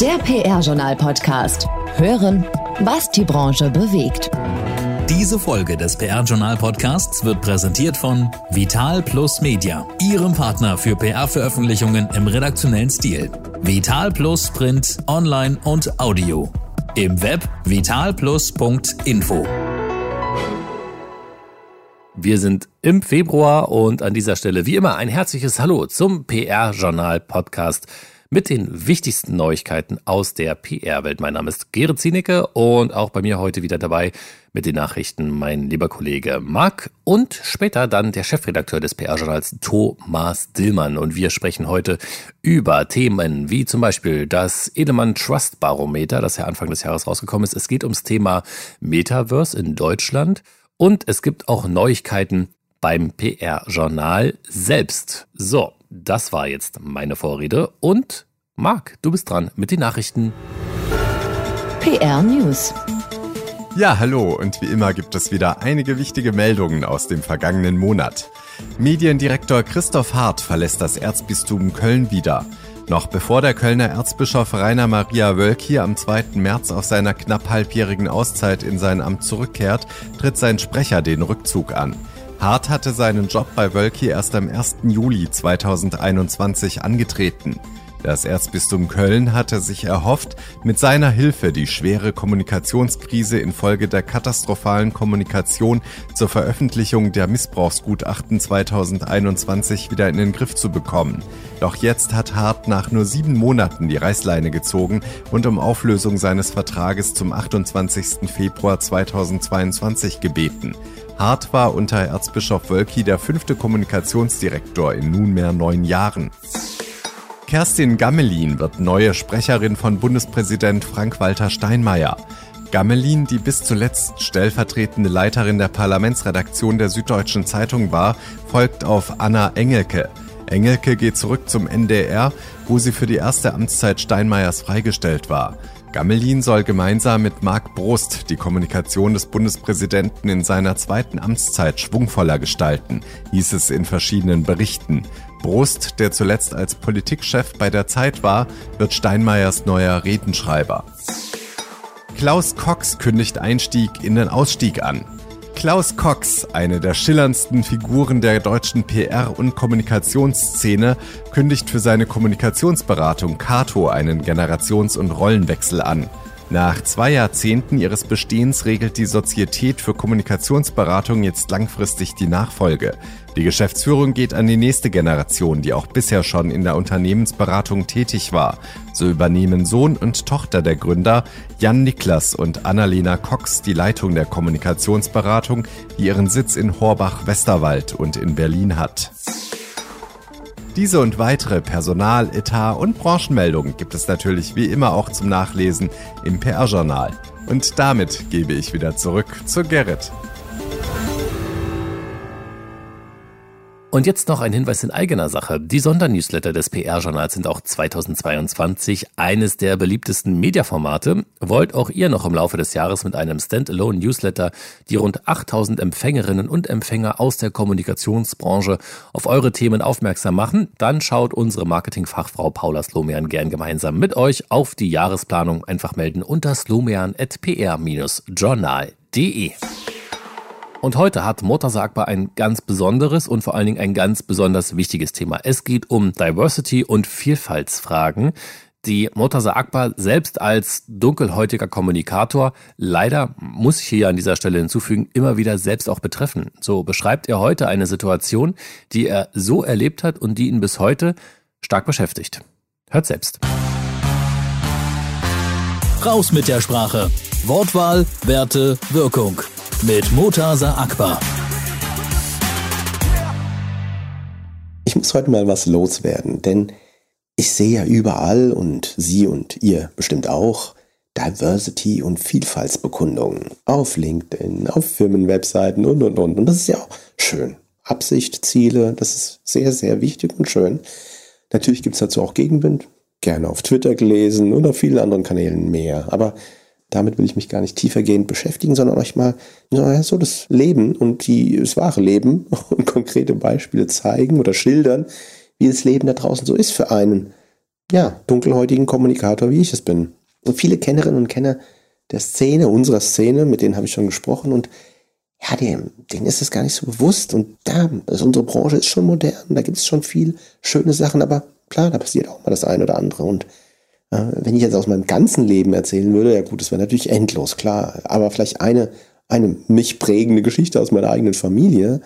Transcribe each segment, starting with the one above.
Der PR-Journal-Podcast. Hören, was die Branche bewegt. Diese Folge des PR-Journal-Podcasts wird präsentiert von Vital Plus Media, Ihrem Partner für PR-Veröffentlichungen im redaktionellen Stil. Vital Plus Print, Online und Audio. Im Web vitalplus.info. Wir sind im Februar und an dieser Stelle wie immer ein herzliches Hallo zum PR-Journal-Podcast mit den wichtigsten Neuigkeiten aus der PR-Welt. Mein Name ist Gerrit Zienicke und auch bei mir heute wieder dabei mit den Nachrichten mein lieber Kollege Marc und später dann der Chefredakteur des PR-Journals Thomas Dillmann. Und wir sprechen heute über Themen wie zum Beispiel das Edelmann Trust Barometer, das ja Anfang des Jahres rausgekommen ist. Es geht ums Thema Metaverse in Deutschland und es gibt auch Neuigkeiten beim PR-Journal selbst. So, das war jetzt meine Vorrede und Marc, du bist dran mit den Nachrichten. PR News. Ja, hallo und wie immer gibt es wieder einige wichtige Meldungen aus dem vergangenen Monat. Mediendirektor Christoph Hart verlässt das Erzbistum Köln wieder. Noch bevor der Kölner Erzbischof Rainer Maria Wölki am 2. März auf seiner knapp halbjährigen Auszeit in sein Amt zurückkehrt, tritt sein Sprecher den Rückzug an. Hart hatte seinen Job bei Wölki erst am 1. Juli 2021 angetreten. Das Erzbistum Köln hatte sich erhofft, mit seiner Hilfe die schwere Kommunikationskrise infolge der katastrophalen Kommunikation zur Veröffentlichung der Missbrauchsgutachten 2021 wieder in den Griff zu bekommen. Doch jetzt hat Hart nach nur sieben Monaten die Reißleine gezogen und um Auflösung seines Vertrages zum 28. Februar 2022 gebeten. Hart war unter Erzbischof Wölki der fünfte Kommunikationsdirektor in nunmehr neun Jahren. Kerstin Gammelin wird neue Sprecherin von Bundespräsident Frank-Walter Steinmeier. Gammelin, die bis zuletzt stellvertretende Leiterin der Parlamentsredaktion der Süddeutschen Zeitung war, folgt auf Anna Engelke. Engelke geht zurück zum NDR, wo sie für die erste Amtszeit Steinmeiers freigestellt war. Gammelin soll gemeinsam mit Marc Brust die Kommunikation des Bundespräsidenten in seiner zweiten Amtszeit schwungvoller gestalten, hieß es in verschiedenen Berichten. Brust, der zuletzt als Politikchef bei der Zeit war, wird Steinmeiers neuer Redenschreiber. Klaus Cox kündigt Einstieg in den Ausstieg an. Klaus Cox, eine der schillerndsten Figuren der deutschen PR- und Kommunikationsszene, kündigt für seine Kommunikationsberatung Cato einen Generations- und Rollenwechsel an. Nach zwei Jahrzehnten ihres Bestehens regelt die Sozietät für Kommunikationsberatung jetzt langfristig die Nachfolge. Die Geschäftsführung geht an die nächste Generation, die auch bisher schon in der Unternehmensberatung tätig war. So übernehmen Sohn und Tochter der Gründer, Jan Niklas und Annalena Cox, die Leitung der Kommunikationsberatung, die ihren Sitz in Horbach-Westerwald und in Berlin hat. Diese und weitere Personal-, Etat- und Branchenmeldungen gibt es natürlich wie immer auch zum Nachlesen im PR-Journal. Und damit gebe ich wieder zurück zu Gerrit. Und jetzt noch ein Hinweis in eigener Sache. Die Sondernewsletter des PR-Journals sind auch 2022 eines der beliebtesten Mediaformate. Wollt auch ihr noch im Laufe des Jahres mit einem Standalone-Newsletter die rund 8000 Empfängerinnen und Empfänger aus der Kommunikationsbranche auf eure Themen aufmerksam machen? Dann schaut unsere Marketingfachfrau Paula Slomian gern gemeinsam mit euch auf die Jahresplanung. Einfach melden unter slomian.pr-journal.de. Und heute hat Motorsagbar ein ganz besonderes und vor allen Dingen ein ganz besonders wichtiges Thema. Es geht um Diversity und Vielfaltsfragen, die Murtaza Akbar selbst als dunkelhäutiger Kommunikator leider, muss ich hier an dieser Stelle hinzufügen, immer wieder selbst auch betreffen. So beschreibt er heute eine Situation, die er so erlebt hat und die ihn bis heute stark beschäftigt. Hört selbst. Raus mit der Sprache. Wortwahl, Werte, Wirkung mit Motasa Akbar. Ich muss heute mal was loswerden, denn ich sehe ja überall und Sie und ihr bestimmt auch Diversity und Vielfaltsbekundungen auf LinkedIn, auf Firmenwebseiten und und und. Und das ist ja auch schön. Absicht, Ziele, das ist sehr, sehr wichtig und schön. Natürlich gibt es dazu auch Gegenwind, gerne auf Twitter gelesen und auf vielen anderen Kanälen mehr. Aber damit will ich mich gar nicht tiefergehend beschäftigen, sondern euch mal naja, so das Leben und die, das wahre Leben und konkrete Beispiele zeigen oder schildern, wie das Leben da draußen so ist für einen ja, dunkelhäutigen Kommunikator, wie ich es bin. Und viele Kennerinnen und Kenner der Szene, unserer Szene, mit denen habe ich schon gesprochen und ja, denen, denen ist es gar nicht so bewusst. Und da, also unsere Branche ist schon modern, da gibt es schon viel schöne Sachen, aber klar, da passiert auch mal das eine oder andere. Und wenn ich jetzt aus meinem ganzen Leben erzählen würde, ja gut, das wäre natürlich endlos, klar. Aber vielleicht eine, eine mich prägende Geschichte aus meiner eigenen Familie.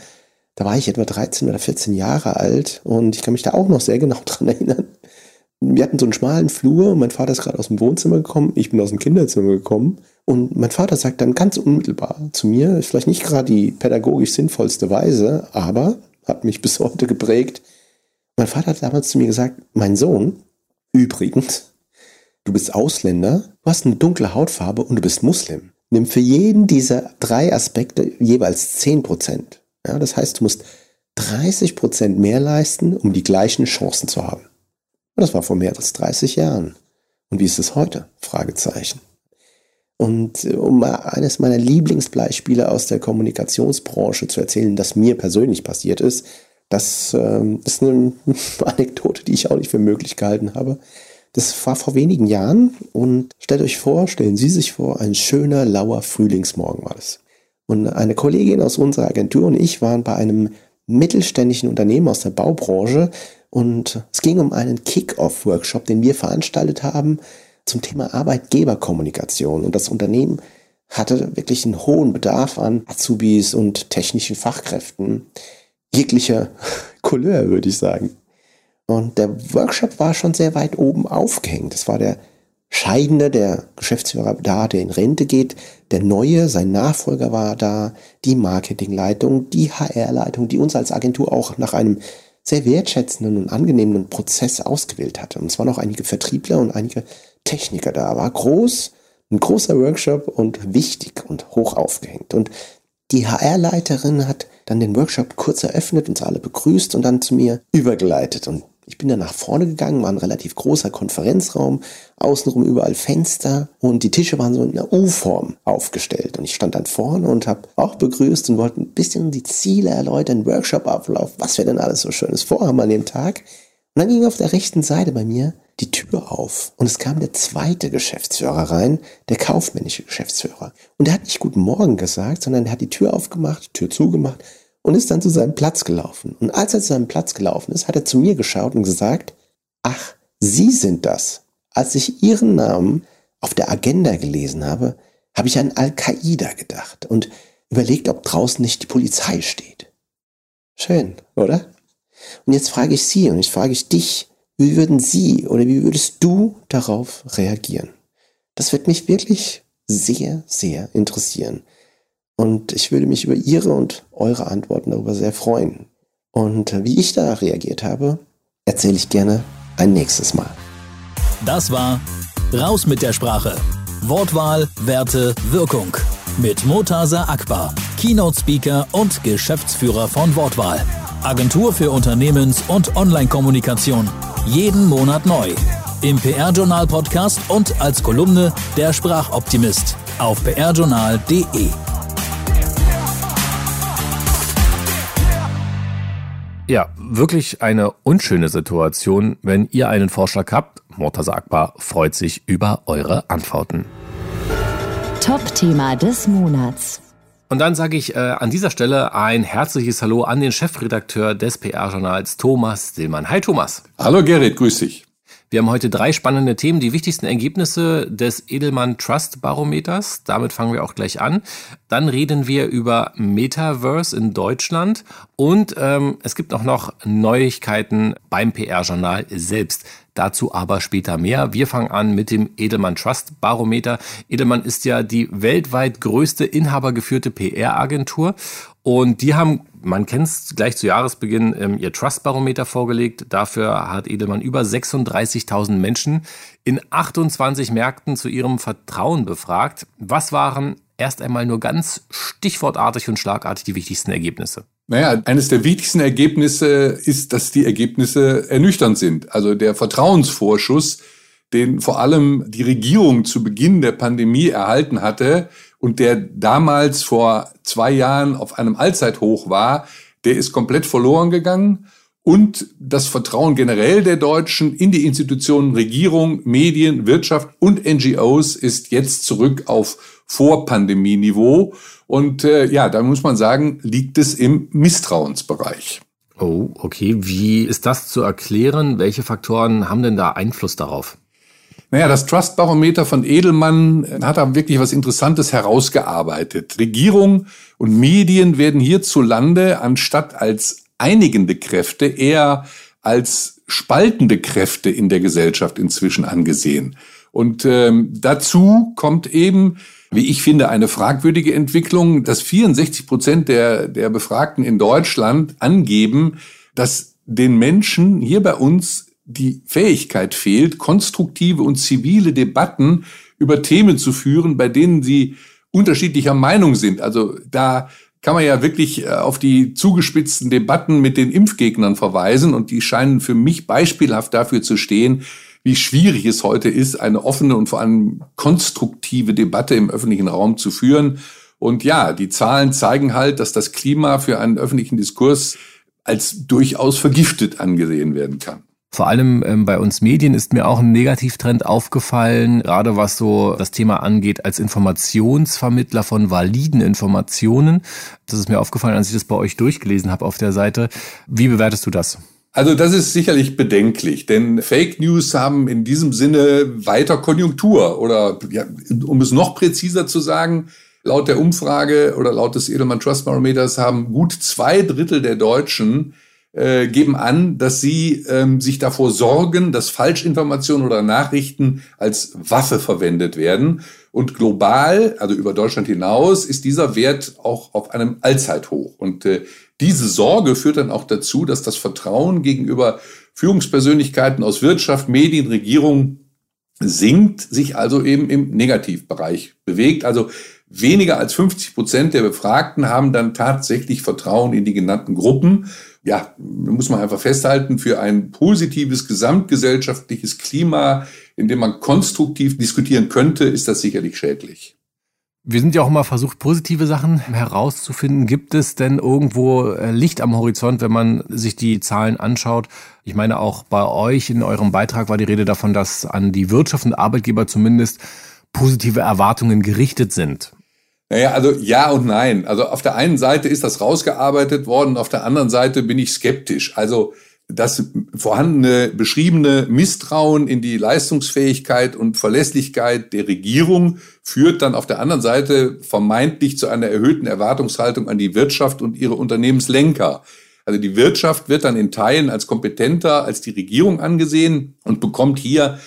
Da war ich etwa 13 oder 14 Jahre alt und ich kann mich da auch noch sehr genau dran erinnern wir hatten so einen schmalen Flur und mein Vater ist gerade aus dem Wohnzimmer gekommen, ich bin aus dem Kinderzimmer gekommen und mein Vater sagt dann ganz unmittelbar zu mir, ist vielleicht nicht gerade die pädagogisch sinnvollste Weise, aber hat mich bis heute geprägt. Mein Vater hat damals zu mir gesagt, mein Sohn, übrigens, du bist Ausländer, du hast eine dunkle Hautfarbe und du bist Muslim. Nimm für jeden dieser drei Aspekte jeweils 10 Prozent. Ja, das heißt, du musst 30 Prozent mehr leisten, um die gleichen Chancen zu haben. Und das war vor mehr als 30 Jahren. Und wie ist es heute? Fragezeichen. Und äh, um mal eines meiner Lieblingsbeispiele aus der Kommunikationsbranche zu erzählen, das mir persönlich passiert ist, das äh, ist eine Anekdote, die ich auch nicht für möglich gehalten habe. Das war vor wenigen Jahren und stellt euch vor, stellen Sie sich vor, ein schöner, lauer Frühlingsmorgen war das. Und eine Kollegin aus unserer Agentur und ich waren bei einem mittelständischen Unternehmen aus der Baubranche und es ging um einen Kick-Off-Workshop, den wir veranstaltet haben zum Thema Arbeitgeberkommunikation. Und das Unternehmen hatte wirklich einen hohen Bedarf an Azubis und technischen Fachkräften jeglicher Couleur, würde ich sagen. Und der Workshop war schon sehr weit oben aufgehängt. Es war der Scheidende, der Geschäftsführer da, der in Rente geht, der Neue, sein Nachfolger war da, die Marketingleitung, die HR-Leitung, die uns als Agentur auch nach einem sehr wertschätzenden und angenehmen Prozess ausgewählt hatte. Und es waren auch einige Vertriebler und einige Techniker da. War groß, ein großer Workshop und wichtig und hoch aufgehängt. Und die HR-Leiterin hat dann den Workshop kurz eröffnet, uns alle begrüßt und dann zu mir übergeleitet. Und ich bin dann nach vorne gegangen, war ein relativ großer Konferenzraum, außenrum überall Fenster und die Tische waren so in einer U-Form aufgestellt. Und ich stand dann vorne und habe auch begrüßt und wollte ein bisschen die Ziele erläutern, Workshop-Ablauf, was wir denn alles so Schönes vorhaben an dem Tag. Und dann ging auf der rechten Seite bei mir die Tür auf und es kam der zweite Geschäftsführer rein, der kaufmännische Geschäftsführer. Und der hat nicht Guten Morgen gesagt, sondern er hat die Tür aufgemacht, Tür zugemacht und ist dann zu seinem Platz gelaufen. Und als er zu seinem Platz gelaufen ist, hat er zu mir geschaut und gesagt, ach, Sie sind das. Als ich Ihren Namen auf der Agenda gelesen habe, habe ich an Al-Qaida gedacht und überlegt, ob draußen nicht die Polizei steht. Schön, oder? Und jetzt frage ich Sie und ich frage ich dich, wie würden Sie oder wie würdest du darauf reagieren? Das wird mich wirklich sehr, sehr interessieren. Und ich würde mich über Ihre und eure Antworten darüber sehr freuen. Und wie ich da reagiert habe, erzähle ich gerne ein nächstes Mal. Das war Raus mit der Sprache. Wortwahl, Werte, Wirkung. Mit Motasa Akbar, Keynote-Speaker und Geschäftsführer von Wortwahl. Agentur für Unternehmens- und Online-Kommunikation. Jeden Monat neu. Im PR-Journal-Podcast und als Kolumne der Sprachoptimist auf prjournal.de. Ja, wirklich eine unschöne Situation. Wenn ihr einen Vorschlag habt, Mortaza Akbar freut sich über eure Antworten. Top-Thema des Monats. Und dann sage ich äh, an dieser Stelle ein herzliches Hallo an den Chefredakteur des PR-Journals, Thomas Dillmann. Hi Thomas. Hallo Gerrit, grüß dich. Wir haben heute drei spannende Themen, die wichtigsten Ergebnisse des Edelmann Trust Barometers. Damit fangen wir auch gleich an. Dann reden wir über Metaverse in Deutschland und ähm, es gibt auch noch Neuigkeiten beim PR-Journal selbst. Dazu aber später mehr. Wir fangen an mit dem Edelmann Trust Barometer. Edelmann ist ja die weltweit größte inhabergeführte PR-Agentur und die haben, man kennt es gleich zu Jahresbeginn, ähm, ihr Trust-Barometer vorgelegt. Dafür hat Edelmann über 36.000 Menschen in 28 Märkten zu ihrem Vertrauen befragt. Was waren erst einmal nur ganz stichwortartig und schlagartig die wichtigsten Ergebnisse? Naja, eines der wichtigsten Ergebnisse ist, dass die Ergebnisse ernüchternd sind. Also der Vertrauensvorschuss, den vor allem die Regierung zu Beginn der Pandemie erhalten hatte und der damals vor zwei Jahren auf einem Allzeithoch war, der ist komplett verloren gegangen. und das Vertrauen generell der Deutschen in die Institutionen Regierung, Medien, Wirtschaft und NGOs ist jetzt zurück auf Vorpandemieniveau. Und äh, ja, da muss man sagen, liegt es im Misstrauensbereich. Oh, okay. Wie ist das zu erklären? Welche Faktoren haben denn da Einfluss darauf? Naja, das Trust-Barometer von Edelmann hat da wirklich was Interessantes herausgearbeitet. Regierung und Medien werden hierzulande anstatt als einigende Kräfte eher als spaltende Kräfte in der Gesellschaft inzwischen angesehen. Und ähm, dazu kommt eben, wie ich finde, eine fragwürdige Entwicklung, dass 64 Prozent der, der Befragten in Deutschland angeben, dass den Menschen hier bei uns die Fähigkeit fehlt, konstruktive und zivile Debatten über Themen zu führen, bei denen sie unterschiedlicher Meinung sind. Also da kann man ja wirklich äh, auf die zugespitzten Debatten mit den Impfgegnern verweisen und die scheinen für mich beispielhaft dafür zu stehen, wie schwierig es heute ist, eine offene und vor allem konstruktive Debatte im öffentlichen Raum zu führen. Und ja, die Zahlen zeigen halt, dass das Klima für einen öffentlichen Diskurs als durchaus vergiftet angesehen werden kann. Vor allem ähm, bei uns Medien ist mir auch ein Negativtrend aufgefallen, gerade was so das Thema angeht, als Informationsvermittler von validen Informationen. Das ist mir aufgefallen, als ich das bei euch durchgelesen habe auf der Seite. Wie bewertest du das? Also das ist sicherlich bedenklich, denn Fake News haben in diesem Sinne weiter Konjunktur oder ja, um es noch präziser zu sagen, laut der Umfrage oder laut des Edelmann Trust Barometers haben gut zwei Drittel der Deutschen äh, geben an, dass sie ähm, sich davor sorgen, dass Falschinformationen oder Nachrichten als Waffe verwendet werden. Und global, also über Deutschland hinaus, ist dieser Wert auch auf einem Allzeithoch. Und äh, diese Sorge führt dann auch dazu, dass das Vertrauen gegenüber Führungspersönlichkeiten aus Wirtschaft, Medien, Regierung sinkt, sich also eben im Negativbereich bewegt. Also weniger als 50 Prozent der Befragten haben dann tatsächlich Vertrauen in die genannten Gruppen ja, muss man einfach festhalten, für ein positives gesamtgesellschaftliches Klima, in dem man konstruktiv diskutieren könnte, ist das sicherlich schädlich. Wir sind ja auch immer versucht, positive Sachen herauszufinden. Gibt es denn irgendwo äh, Licht am Horizont, wenn man sich die Zahlen anschaut? Ich meine, auch bei euch in eurem Beitrag war die Rede davon, dass an die Wirtschaft und Arbeitgeber zumindest positive Erwartungen gerichtet sind. Naja, also ja und nein. Also auf der einen Seite ist das rausgearbeitet worden, auf der anderen Seite bin ich skeptisch. Also das vorhandene beschriebene Misstrauen in die Leistungsfähigkeit und Verlässlichkeit der Regierung führt dann auf der anderen Seite vermeintlich zu einer erhöhten Erwartungshaltung an die Wirtschaft und ihre Unternehmenslenker. Also die Wirtschaft wird dann in Teilen als kompetenter als die Regierung angesehen und bekommt hier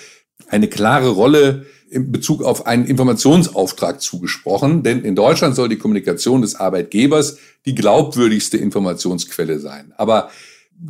eine klare Rolle in Bezug auf einen Informationsauftrag zugesprochen, denn in Deutschland soll die Kommunikation des Arbeitgebers die glaubwürdigste Informationsquelle sein. Aber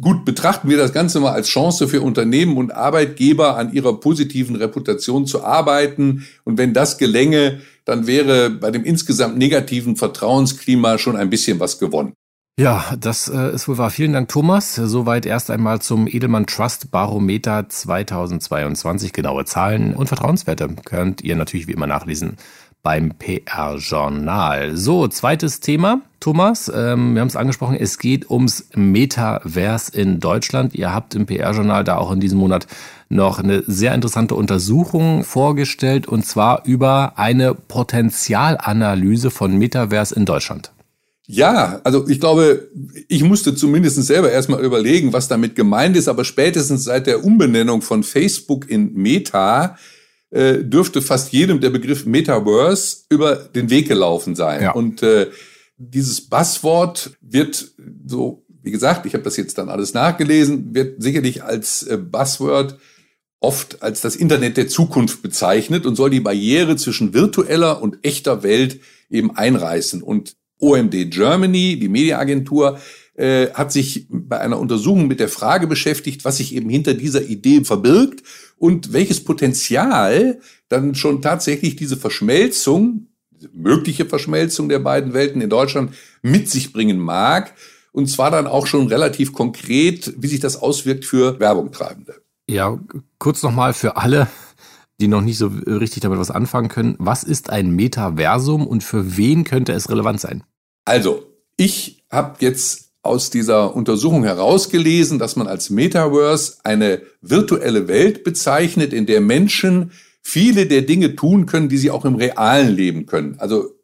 gut, betrachten wir das Ganze mal als Chance für Unternehmen und Arbeitgeber, an ihrer positiven Reputation zu arbeiten. Und wenn das gelänge, dann wäre bei dem insgesamt negativen Vertrauensklima schon ein bisschen was gewonnen. Ja, das äh, ist wohl wahr. Vielen Dank, Thomas. Soweit erst einmal zum Edelmann Trust Barometer 2022. Genaue Zahlen und Vertrauenswerte könnt ihr natürlich wie immer nachlesen beim PR-Journal. So, zweites Thema, Thomas. Ähm, wir haben es angesprochen, es geht ums Metaverse in Deutschland. Ihr habt im PR-Journal da auch in diesem Monat noch eine sehr interessante Untersuchung vorgestellt und zwar über eine Potenzialanalyse von Metaverse in Deutschland. Ja, also ich glaube, ich musste zumindest selber erstmal überlegen, was damit gemeint ist, aber spätestens seit der Umbenennung von Facebook in Meta äh, dürfte fast jedem der Begriff Metaverse über den Weg gelaufen sein. Ja. Und äh, dieses Buzzword wird so, wie gesagt, ich habe das jetzt dann alles nachgelesen, wird sicherlich als äh, Buzzword oft als das Internet der Zukunft bezeichnet und soll die Barriere zwischen virtueller und echter Welt eben einreißen. Und OMD Germany, die Mediaagentur, äh, hat sich bei einer Untersuchung mit der Frage beschäftigt, was sich eben hinter dieser Idee verbirgt und welches Potenzial dann schon tatsächlich diese Verschmelzung, mögliche Verschmelzung der beiden Welten in Deutschland mit sich bringen mag. Und zwar dann auch schon relativ konkret, wie sich das auswirkt für Werbungtreibende. Ja, kurz nochmal für alle, die noch nicht so richtig damit was anfangen können. Was ist ein Metaversum und für wen könnte es relevant sein? Also, ich habe jetzt aus dieser Untersuchung herausgelesen, dass man als Metaverse eine virtuelle Welt bezeichnet, in der Menschen viele der Dinge tun können, die sie auch im realen Leben können. Also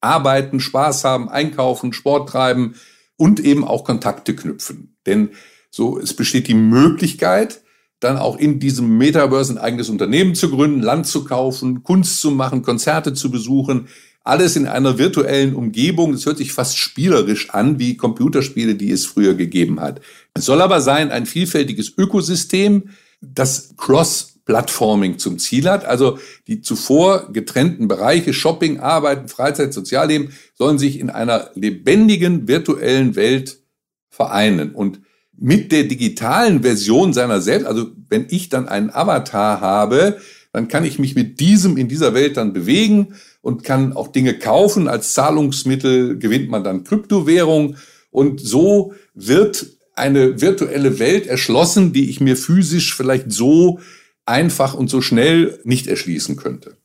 arbeiten, Spaß haben, einkaufen, Sport treiben und eben auch Kontakte knüpfen. Denn so, es besteht die Möglichkeit, dann auch in diesem Metaverse ein eigenes Unternehmen zu gründen, Land zu kaufen, Kunst zu machen, Konzerte zu besuchen, alles in einer virtuellen Umgebung. Das hört sich fast spielerisch an, wie Computerspiele, die es früher gegeben hat. Es soll aber sein ein vielfältiges Ökosystem, das Cross-Plattforming zum Ziel hat. Also die zuvor getrennten Bereiche Shopping, Arbeiten, Freizeit, Sozialleben sollen sich in einer lebendigen virtuellen Welt vereinen. Und mit der digitalen Version seiner selbst, also wenn ich dann einen Avatar habe, dann kann ich mich mit diesem in dieser Welt dann bewegen und kann auch Dinge kaufen. Als Zahlungsmittel gewinnt man dann Kryptowährung und so wird eine virtuelle Welt erschlossen, die ich mir physisch vielleicht so einfach und so schnell nicht erschließen könnte.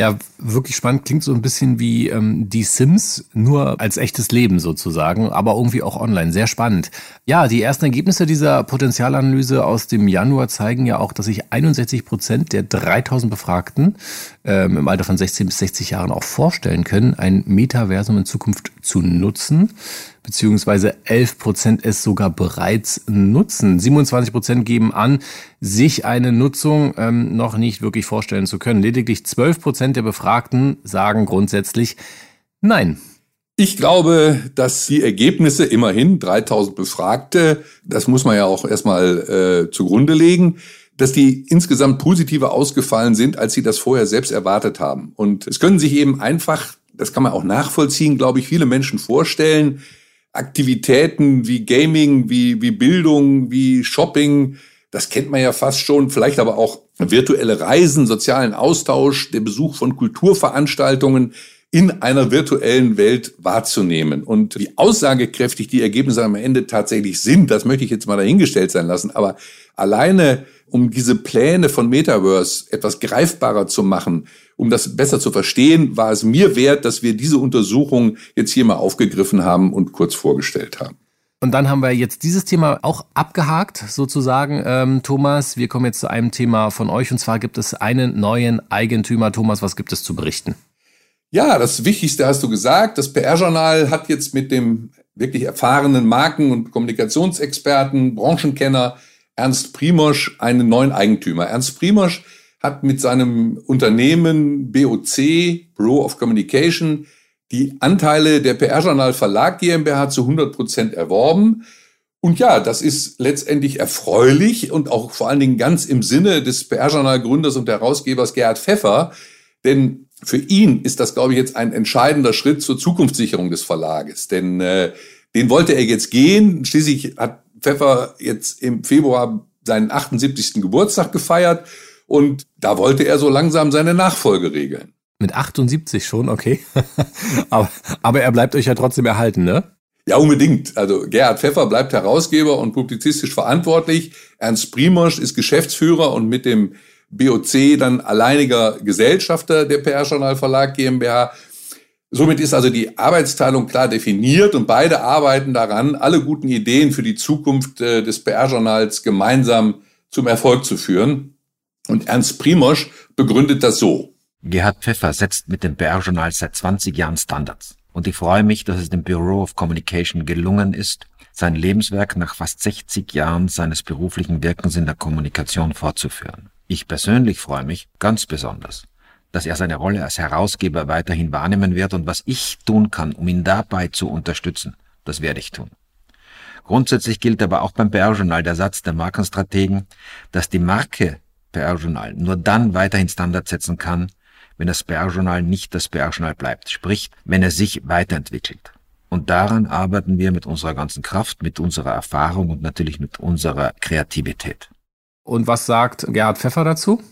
Ja, wirklich spannend. Klingt so ein bisschen wie ähm, die Sims, nur als echtes Leben sozusagen, aber irgendwie auch online. Sehr spannend. Ja, die ersten Ergebnisse dieser Potenzialanalyse aus dem Januar zeigen ja auch, dass sich 61 Prozent der 3000 Befragten ähm, im Alter von 16 bis 60 Jahren auch vorstellen können, ein Metaversum in Zukunft zu nutzen beziehungsweise 11 Prozent es sogar bereits nutzen. 27 Prozent geben an, sich eine Nutzung ähm, noch nicht wirklich vorstellen zu können. Lediglich 12 Prozent der Befragten sagen grundsätzlich Nein. Ich glaube, dass die Ergebnisse immerhin 3000 Befragte, das muss man ja auch erstmal äh, zugrunde legen, dass die insgesamt positiver ausgefallen sind, als sie das vorher selbst erwartet haben. Und es können sich eben einfach, das kann man auch nachvollziehen, glaube ich, viele Menschen vorstellen, Aktivitäten wie Gaming, wie, wie Bildung, wie Shopping, das kennt man ja fast schon, vielleicht aber auch virtuelle Reisen, sozialen Austausch, der Besuch von Kulturveranstaltungen in einer virtuellen Welt wahrzunehmen. Und wie aussagekräftig die Ergebnisse am Ende tatsächlich sind, das möchte ich jetzt mal dahingestellt sein lassen. Aber alleine, um diese Pläne von Metaverse etwas greifbarer zu machen, um das besser zu verstehen, war es mir wert, dass wir diese Untersuchung jetzt hier mal aufgegriffen haben und kurz vorgestellt haben. Und dann haben wir jetzt dieses Thema auch abgehakt, sozusagen, ähm, Thomas. Wir kommen jetzt zu einem Thema von euch und zwar gibt es einen neuen Eigentümer. Thomas, was gibt es zu berichten? Ja, das Wichtigste hast du gesagt. Das PR-Journal hat jetzt mit dem wirklich erfahrenen Marken- und Kommunikationsexperten, Branchenkenner Ernst Primosch einen neuen Eigentümer. Ernst Primosch hat mit seinem Unternehmen BOC, Bureau of Communication, die Anteile der PR-Journal Verlag GmbH zu 100 Prozent erworben. Und ja, das ist letztendlich erfreulich und auch vor allen Dingen ganz im Sinne des PR-Journal-Gründers und Herausgebers Gerhard Pfeffer. Denn für ihn ist das, glaube ich, jetzt ein entscheidender Schritt zur Zukunftssicherung des Verlages. Denn äh, den wollte er jetzt gehen. Schließlich hat Pfeffer jetzt im Februar seinen 78. Geburtstag gefeiert. Und da wollte er so langsam seine Nachfolge regeln. Mit 78 schon, okay. aber, aber er bleibt euch ja trotzdem erhalten, ne? Ja, unbedingt. Also Gerhard Pfeffer bleibt Herausgeber und publizistisch verantwortlich. Ernst Primosch ist Geschäftsführer und mit dem BOC dann alleiniger Gesellschafter der PR Journal Verlag GmbH. Somit ist also die Arbeitsteilung klar definiert und beide arbeiten daran, alle guten Ideen für die Zukunft äh, des PR-Journals gemeinsam zum Erfolg zu führen. Und Ernst Primosch begründet das so. Gerhard Pfeffer setzt mit dem PR-Journal seit 20 Jahren Standards. Und ich freue mich, dass es dem Bureau of Communication gelungen ist, sein Lebenswerk nach fast 60 Jahren seines beruflichen Wirkens in der Kommunikation fortzuführen. Ich persönlich freue mich ganz besonders, dass er seine Rolle als Herausgeber weiterhin wahrnehmen wird und was ich tun kann, um ihn dabei zu unterstützen, das werde ich tun. Grundsätzlich gilt aber auch beim PR-Journal der Satz der Markenstrategen, dass die Marke PR-Journal nur dann weiterhin Standards setzen kann, wenn das PR-Journal nicht das PR-Journal bleibt, sprich, wenn er sich weiterentwickelt. Und daran arbeiten wir mit unserer ganzen Kraft, mit unserer Erfahrung und natürlich mit unserer Kreativität. Und was sagt Gerhard Pfeffer dazu?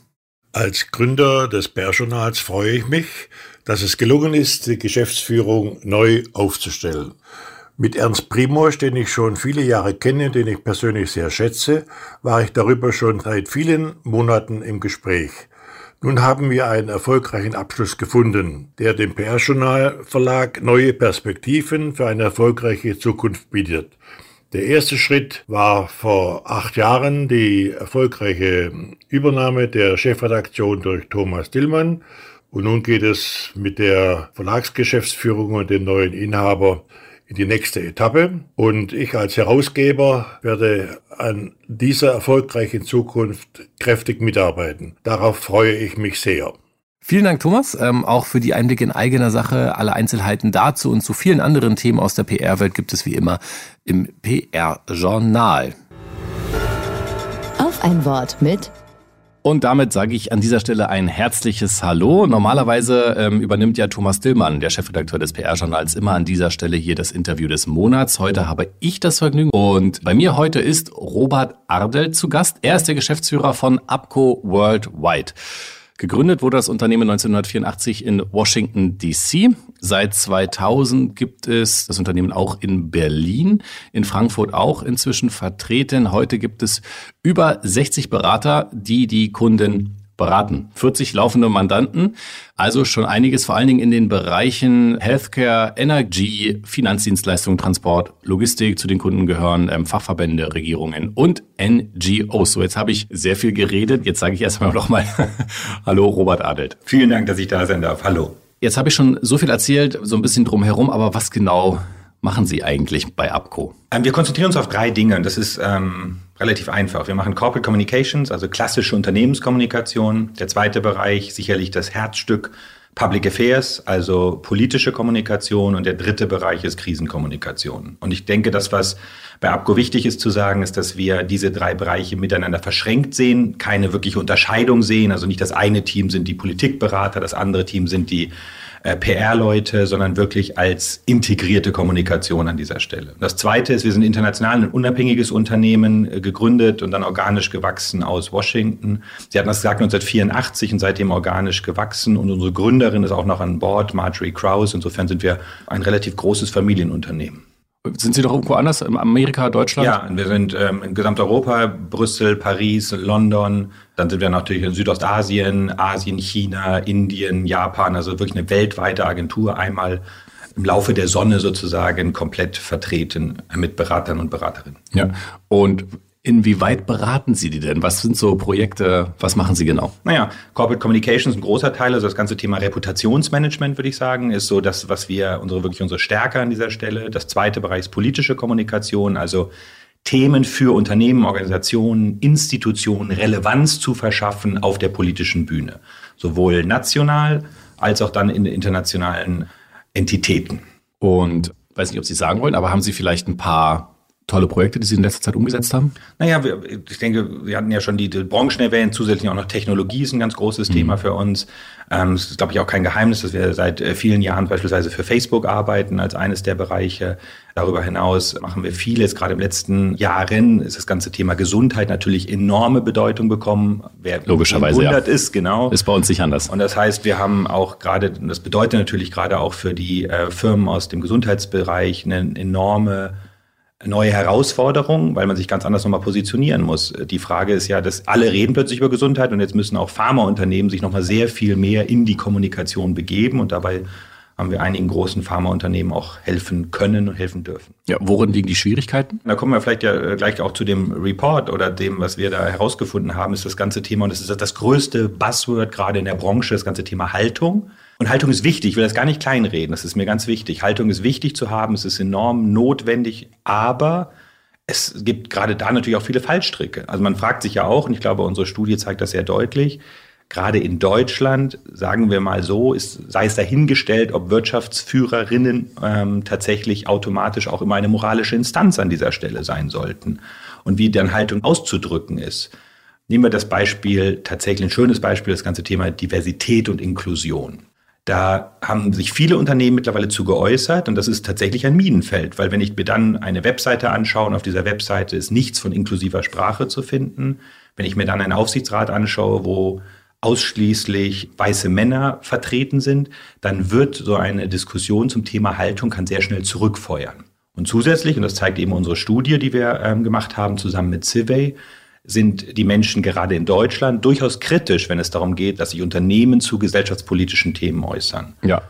Als Gründer des PR-Journals freue ich mich, dass es gelungen ist, die Geschäftsführung neu aufzustellen. Mit Ernst Primosch, den ich schon viele Jahre kenne, den ich persönlich sehr schätze, war ich darüber schon seit vielen Monaten im Gespräch. Nun haben wir einen erfolgreichen Abschluss gefunden, der dem PR-Journal Verlag neue Perspektiven für eine erfolgreiche Zukunft bietet. Der erste Schritt war vor acht Jahren die erfolgreiche Übernahme der Chefredaktion durch Thomas Dillmann. Und nun geht es mit der Verlagsgeschäftsführung und dem neuen Inhaber in die nächste Etappe. Und ich als Herausgeber werde an dieser erfolgreichen Zukunft kräftig mitarbeiten. Darauf freue ich mich sehr. Vielen Dank, Thomas, ähm, auch für die Einblicke in eigener Sache. Alle Einzelheiten dazu und zu vielen anderen Themen aus der PR-Welt gibt es wie immer im PR-Journal. Auf ein Wort mit und damit sage ich an dieser Stelle ein herzliches Hallo. Normalerweise ähm, übernimmt ja Thomas Dillmann, der Chefredakteur des PR-Journals, immer an dieser Stelle hier das Interview des Monats. Heute habe ich das Vergnügen und bei mir heute ist Robert Ardel zu Gast. Er ist der Geschäftsführer von Abco Worldwide. Gegründet wurde das Unternehmen 1984 in Washington, D.C. Seit 2000 gibt es das Unternehmen auch in Berlin, in Frankfurt auch inzwischen vertreten. Heute gibt es über 60 Berater, die die Kunden beraten. 40 laufende Mandanten, also schon einiges, vor allen Dingen in den Bereichen Healthcare, Energy, Finanzdienstleistungen, Transport, Logistik. Zu den Kunden gehören ähm, Fachverbände, Regierungen und NGOs. So, jetzt habe ich sehr viel geredet. Jetzt sage ich erstmal nochmal Hallo, Robert Adelt. Vielen Dank, dass ich da sein darf. Hallo. Jetzt habe ich schon so viel erzählt, so ein bisschen drumherum, aber was genau machen Sie eigentlich bei ABCO? Ähm, wir konzentrieren uns auf drei Dinge. Das ist ähm, relativ einfach. Wir machen Corporate Communications, also klassische Unternehmenskommunikation. Der zweite Bereich, sicherlich das Herzstück, Public Affairs, also politische Kommunikation. Und der dritte Bereich ist Krisenkommunikation. Und ich denke, das, was bei ABCO wichtig ist zu sagen, ist, dass wir diese drei Bereiche miteinander verschränkt sehen, keine wirkliche Unterscheidung sehen. Also nicht das eine Team sind die Politikberater, das andere Team sind die äh, PR-Leute, sondern wirklich als integrierte Kommunikation an dieser Stelle. Das Zweite ist, wir sind international ein unabhängiges Unternehmen äh, gegründet und dann organisch gewachsen aus Washington. Sie hatten das gesagt 1984 und seitdem organisch gewachsen und unsere Gründerin ist auch noch an Bord, Marjorie Krause. Insofern sind wir ein relativ großes Familienunternehmen. Sind Sie doch irgendwo anders? In Amerika, Deutschland? Ja, wir sind ähm, in Gesamteuropa, Brüssel, Paris, London. Dann sind wir natürlich in Südostasien, Asien, China, Indien, Japan. Also wirklich eine weltweite Agentur. Einmal im Laufe der Sonne sozusagen komplett vertreten mit Beratern und Beraterinnen. Ja. Und Inwieweit beraten Sie die denn? Was sind so Projekte? Was machen Sie genau? Naja, Corporate Communications ist ein großer Teil. Also das ganze Thema Reputationsmanagement, würde ich sagen, ist so das, was wir, unsere, wirklich unsere Stärke an dieser Stelle. Das zweite Bereich ist politische Kommunikation, also Themen für Unternehmen, Organisationen, Institutionen Relevanz zu verschaffen auf der politischen Bühne. Sowohl national als auch dann in internationalen Entitäten. Und weiß nicht, ob Sie sagen wollen, aber haben Sie vielleicht ein paar tolle Projekte, die Sie in letzter Zeit umgesetzt haben? Naja, wir, ich denke, wir hatten ja schon die, die Branchen erwähnt, zusätzlich auch noch Technologie ist ein ganz großes mhm. Thema für uns. Ähm, es ist, glaube ich, auch kein Geheimnis, dass wir seit äh, vielen Jahren beispielsweise für Facebook arbeiten als eines der Bereiche. Darüber hinaus machen wir vieles. Gerade im letzten Jahren ist das ganze Thema Gesundheit natürlich enorme Bedeutung bekommen. Wer Logischerweise ja. ist, genau. Ist bei uns nicht anders. Und das heißt, wir haben auch gerade, das bedeutet natürlich gerade auch für die äh, Firmen aus dem Gesundheitsbereich eine enorme neue Herausforderung, weil man sich ganz anders nochmal positionieren muss. Die Frage ist ja, dass alle reden plötzlich über Gesundheit und jetzt müssen auch Pharmaunternehmen sich nochmal sehr viel mehr in die Kommunikation begeben und dabei haben wir einigen großen Pharmaunternehmen auch helfen können und helfen dürfen. Ja, worin liegen die Schwierigkeiten? Da kommen wir vielleicht ja äh, gleich auch zu dem Report oder dem, was wir da herausgefunden haben, ist das ganze Thema, und das ist das größte Buzzword gerade in der Branche, das ganze Thema Haltung. Und Haltung ist wichtig, ich will das gar nicht kleinreden, das ist mir ganz wichtig. Haltung ist wichtig zu haben, es ist enorm notwendig, aber es gibt gerade da natürlich auch viele Fallstricke. Also man fragt sich ja auch, und ich glaube, unsere Studie zeigt das sehr deutlich, gerade in Deutschland, sagen wir mal so, ist, sei es dahingestellt, ob Wirtschaftsführerinnen ähm, tatsächlich automatisch auch immer eine moralische Instanz an dieser Stelle sein sollten und wie dann Haltung auszudrücken ist. Nehmen wir das Beispiel, tatsächlich ein schönes Beispiel, das ganze Thema Diversität und Inklusion. Da haben sich viele Unternehmen mittlerweile zu geäußert und das ist tatsächlich ein Minenfeld, weil wenn ich mir dann eine Webseite anschaue und auf dieser Webseite ist nichts von inklusiver Sprache zu finden, wenn ich mir dann einen Aufsichtsrat anschaue, wo ausschließlich weiße Männer vertreten sind, dann wird so eine Diskussion zum Thema Haltung kann sehr schnell zurückfeuern. Und zusätzlich, und das zeigt eben unsere Studie, die wir ähm, gemacht haben zusammen mit Civey, sind die Menschen gerade in Deutschland durchaus kritisch, wenn es darum geht, dass sich Unternehmen zu gesellschaftspolitischen Themen äußern. Ja.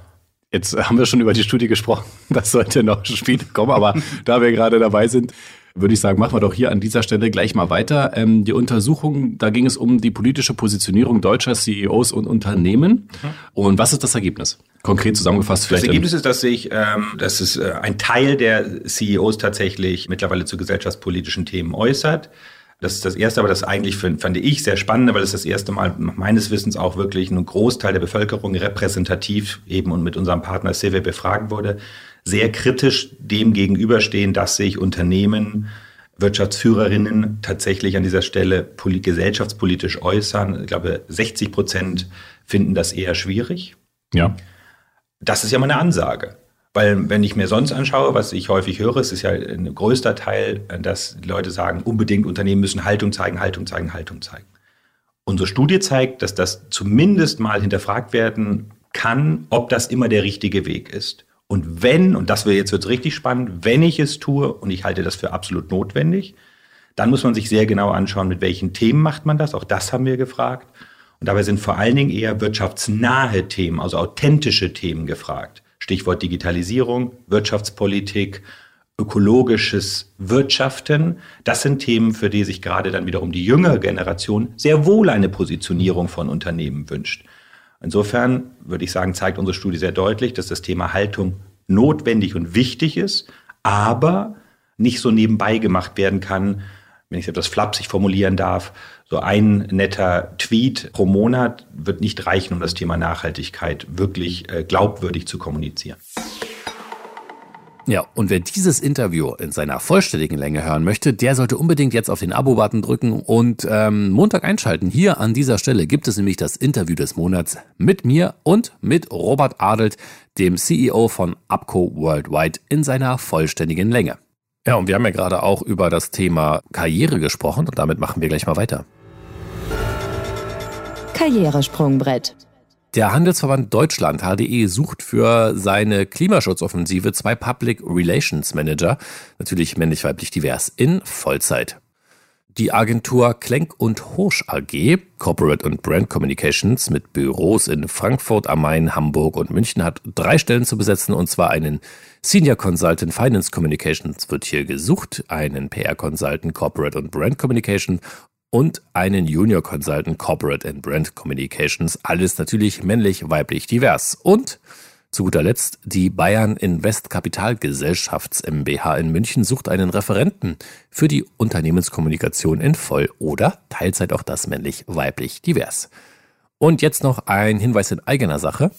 Jetzt haben wir schon über die Studie gesprochen. Das sollte noch später kommen, aber da wir gerade dabei sind, würde ich sagen, machen wir doch hier an dieser Stelle gleich mal weiter. Ähm, die Untersuchung, da ging es um die politische Positionierung deutscher CEOs und Unternehmen. Mhm. Und was ist das Ergebnis? Konkret zusammengefasst vielleicht. Das Ergebnis ist, dass sich, ähm, dass es äh, ein Teil der CEOs tatsächlich mittlerweile zu gesellschaftspolitischen Themen äußert. Das ist das Erste, aber das eigentlich fand, ich sehr spannend, weil es das erste Mal meines Wissens auch wirklich ein Großteil der Bevölkerung repräsentativ eben und mit unserem Partner CW befragen wurde sehr kritisch dem gegenüberstehen, dass sich Unternehmen, Wirtschaftsführerinnen tatsächlich an dieser Stelle gesellschaftspolitisch äußern. Ich glaube, 60 Prozent finden das eher schwierig. Ja. Das ist ja mal eine Ansage. Weil wenn ich mir sonst anschaue, was ich häufig höre, es ist ja ein größter Teil, dass Leute sagen, unbedingt Unternehmen müssen Haltung zeigen, Haltung zeigen, Haltung zeigen. Unsere Studie zeigt, dass das zumindest mal hinterfragt werden kann, ob das immer der richtige Weg ist. Und wenn, und das wird jetzt wird's richtig spannend, wenn ich es tue, und ich halte das für absolut notwendig, dann muss man sich sehr genau anschauen, mit welchen Themen macht man das. Auch das haben wir gefragt. Und dabei sind vor allen Dingen eher wirtschaftsnahe Themen, also authentische Themen gefragt. Stichwort Digitalisierung, Wirtschaftspolitik, ökologisches Wirtschaften. Das sind Themen, für die sich gerade dann wiederum die jüngere Generation sehr wohl eine Positionierung von Unternehmen wünscht. Insofern würde ich sagen, zeigt unsere Studie sehr deutlich, dass das Thema Haltung notwendig und wichtig ist, aber nicht so nebenbei gemacht werden kann, wenn ich es etwas flapsig formulieren darf. So ein netter Tweet pro Monat wird nicht reichen, um das Thema Nachhaltigkeit wirklich äh, glaubwürdig zu kommunizieren. Ja, und wer dieses Interview in seiner vollständigen Länge hören möchte, der sollte unbedingt jetzt auf den Abo-Button drücken und ähm, Montag einschalten. Hier an dieser Stelle gibt es nämlich das Interview des Monats mit mir und mit Robert Adelt, dem CEO von Upco Worldwide, in seiner vollständigen Länge. Ja, und wir haben ja gerade auch über das Thema Karriere gesprochen und damit machen wir gleich mal weiter. Karrieresprungbrett. Der Handelsverband Deutschland HDE sucht für seine Klimaschutzoffensive zwei Public Relations Manager, natürlich männlich-weiblich divers, in Vollzeit. Die Agentur Klenk und Horsch AG, Corporate und Brand Communications mit Büros in Frankfurt am Main, Hamburg und München hat drei Stellen zu besetzen und zwar einen Senior Consultant Finance Communications wird hier gesucht, einen PR Consultant Corporate und Brand Communication und einen Junior Consultant Corporate and Brand Communications. Alles natürlich männlich, weiblich, divers. Und zu guter Letzt, die Bayern Invest Kapitalgesellschafts MBH in München sucht einen Referenten für die Unternehmenskommunikation in Voll- oder Teilzeit auch das männlich, weiblich, divers. Und jetzt noch ein Hinweis in eigener Sache.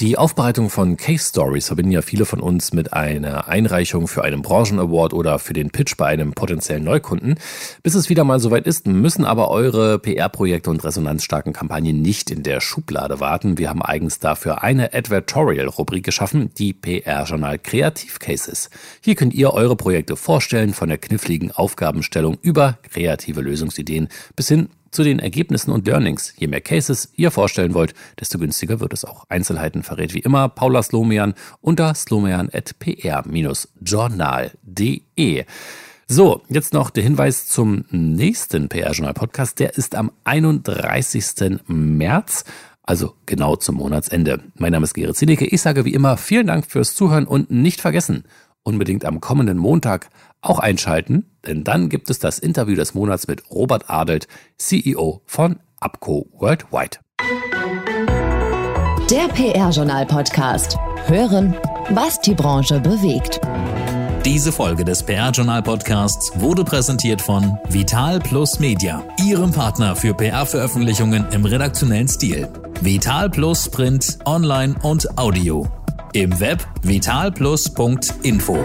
Die Aufbereitung von Case Stories verbinden ja viele von uns mit einer Einreichung für einen Branchen-Award oder für den Pitch bei einem potenziellen Neukunden. Bis es wieder mal soweit ist, müssen aber eure PR-Projekte und resonanzstarken Kampagnen nicht in der Schublade warten. Wir haben eigens dafür eine Advertorial-Rubrik geschaffen, die PR-Journal Kreativ Cases. Hier könnt ihr eure Projekte vorstellen, von der kniffligen Aufgabenstellung über kreative Lösungsideen bis hin zu den Ergebnissen und Learnings. Je mehr Cases ihr vorstellen wollt, desto günstiger wird es auch. Einzelheiten verrät wie immer Paula Slomian unter slomian.pr-journal.de. So, jetzt noch der Hinweis zum nächsten PR-Journal-Podcast. Der ist am 31. März, also genau zum Monatsende. Mein Name ist Gerrit Zinneke. Ich sage wie immer vielen Dank fürs Zuhören und nicht vergessen, unbedingt am kommenden Montag auch einschalten, denn dann gibt es das Interview des Monats mit Robert Adelt, CEO von Abco Worldwide. Der PR-Journal-Podcast. Hören, was die Branche bewegt. Diese Folge des PR-Journal-Podcasts wurde präsentiert von Vital Plus Media, Ihrem Partner für PR-Veröffentlichungen im redaktionellen Stil. Vital Plus Print, Online und Audio. Im Web vitalplus.info.